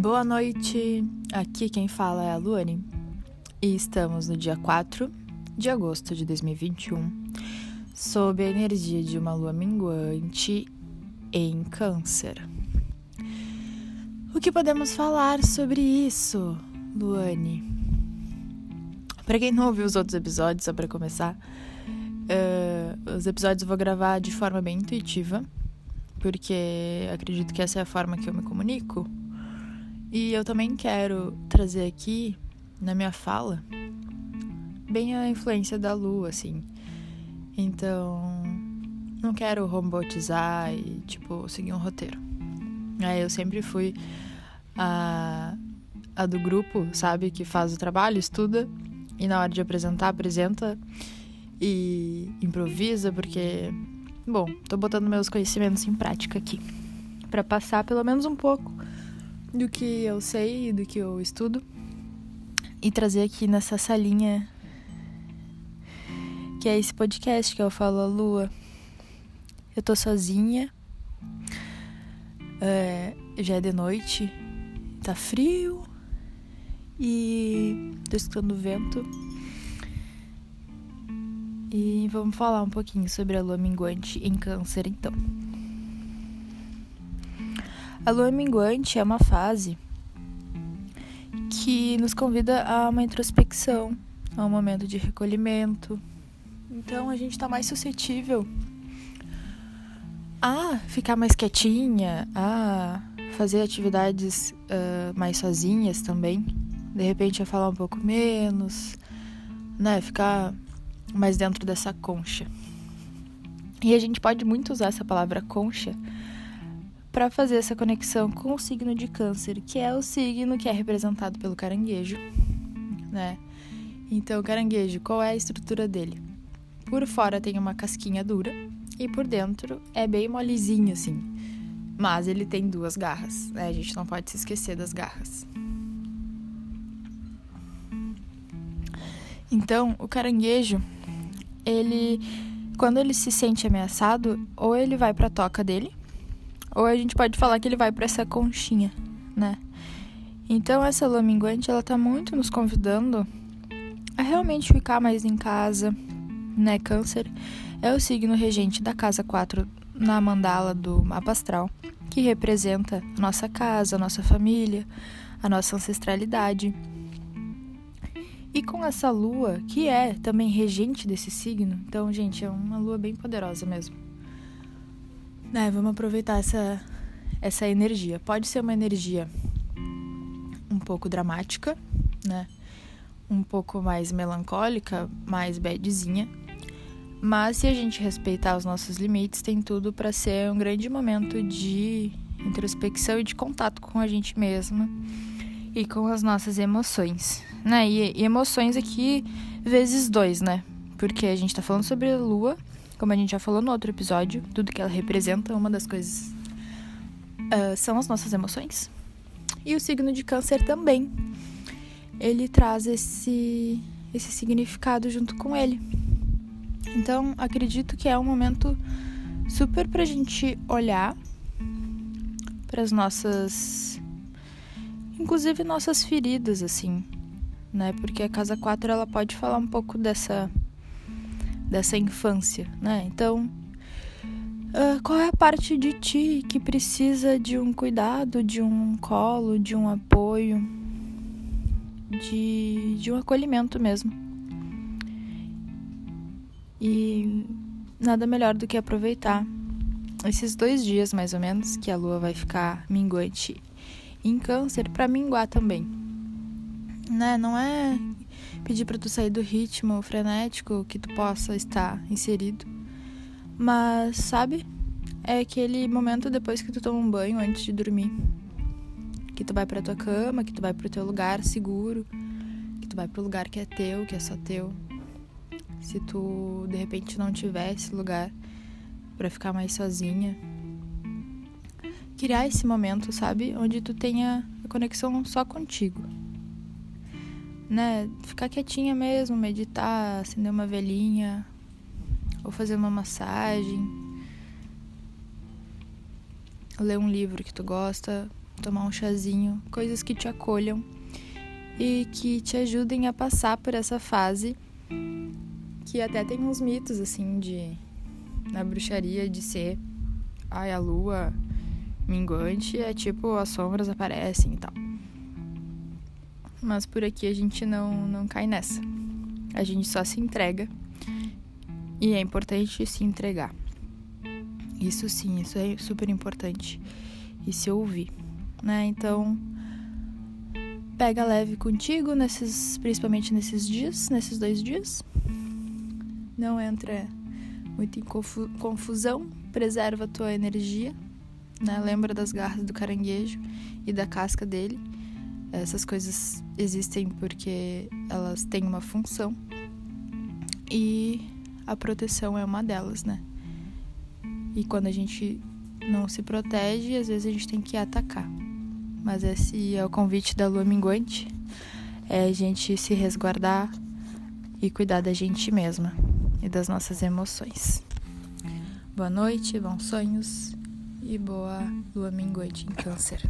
Boa noite, aqui quem fala é a Luane e estamos no dia 4 de agosto de 2021, sob a energia de uma lua minguante em Câncer. O que podemos falar sobre isso, Luane? Para quem não ouviu os outros episódios, só para começar, uh, os episódios eu vou gravar de forma bem intuitiva, porque acredito que essa é a forma que eu me comunico. E eu também quero trazer aqui, na minha fala, bem a influência da lua, assim. Então, não quero robotizar e, tipo, seguir um roteiro. É, eu sempre fui a, a do grupo, sabe? Que faz o trabalho, estuda e na hora de apresentar, apresenta e improvisa, porque, bom, tô botando meus conhecimentos em prática aqui. para passar pelo menos um pouco do que eu sei e do que eu estudo e trazer aqui nessa salinha que é esse podcast que eu falo a lua. Eu tô sozinha, é, já é de noite, tá frio e tô escutando o vento. E vamos falar um pouquinho sobre a lua minguante em Câncer, então. A lua minguante é uma fase que nos convida a uma introspecção, a um momento de recolhimento. Então a gente está mais suscetível a ficar mais quietinha, a fazer atividades uh, mais sozinhas também. De repente a falar um pouco menos, né? Ficar mais dentro dessa concha. E a gente pode muito usar essa palavra concha para fazer essa conexão com o signo de Câncer, que é o signo que é representado pelo caranguejo, né? Então, o caranguejo, qual é a estrutura dele? Por fora tem uma casquinha dura e por dentro é bem molezinho assim. Mas ele tem duas garras, né? A gente não pode se esquecer das garras. Então, o caranguejo, ele quando ele se sente ameaçado, ou ele vai para a toca dele, ou a gente pode falar que ele vai para essa conchinha, né? Então essa lua minguante, ela tá muito nos convidando a realmente ficar mais em casa, né? Câncer é o signo regente da casa 4 na mandala do mapa astral, que representa a nossa casa, a nossa família, a nossa ancestralidade. E com essa lua, que é também regente desse signo, então, gente, é uma lua bem poderosa mesmo. É, vamos aproveitar essa, essa energia. Pode ser uma energia um pouco dramática, né? Um pouco mais melancólica, mais badzinha. Mas se a gente respeitar os nossos limites, tem tudo para ser um grande momento de introspecção e de contato com a gente mesma e com as nossas emoções, né? E, e emoções aqui vezes dois, né? Porque a gente tá falando sobre a lua como a gente já falou no outro episódio, tudo que ela representa, uma das coisas uh, são as nossas emoções. E o signo de Câncer também. Ele traz esse, esse significado junto com ele. Então, acredito que é um momento super pra gente olhar para as nossas. Inclusive nossas feridas, assim, né? Porque a casa 4 ela pode falar um pouco dessa dessa infância, né? Então, uh, qual é a parte de ti que precisa de um cuidado, de um colo, de um apoio, de, de um acolhimento mesmo? E nada melhor do que aproveitar esses dois dias, mais ou menos, que a lua vai ficar minguante em câncer, para minguar também. Né? Não é pedir para tu sair do ritmo frenético que tu possa estar inserido. Mas, sabe? É aquele momento depois que tu toma um banho antes de dormir. Que tu vai pra tua cama, que tu vai pro teu lugar seguro, que tu vai pro lugar que é teu, que é só teu. Se tu de repente não tiver esse lugar para ficar mais sozinha, criar esse momento, sabe? Onde tu tenha a conexão só contigo né, ficar quietinha mesmo, meditar, acender uma velhinha, ou fazer uma massagem, ler um livro que tu gosta, tomar um chazinho, coisas que te acolham e que te ajudem a passar por essa fase que até tem uns mitos assim de na bruxaria de ser ai a lua minguante é tipo as sombras aparecem e tal. Mas por aqui a gente não não cai nessa. A gente só se entrega. E é importante se entregar. Isso sim, isso é super importante. E se ouvir, né? Então, pega leve contigo nesses, principalmente nesses dias, nesses dois dias. Não entra muito em confusão, preserva a tua energia, né? Lembra das garras do caranguejo e da casca dele. Essas coisas existem porque elas têm uma função. E a proteção é uma delas, né? E quando a gente não se protege, às vezes a gente tem que atacar. Mas esse é o convite da lua minguante, é a gente se resguardar e cuidar da gente mesma e das nossas emoções. Boa noite, bons sonhos e boa lua minguante em câncer.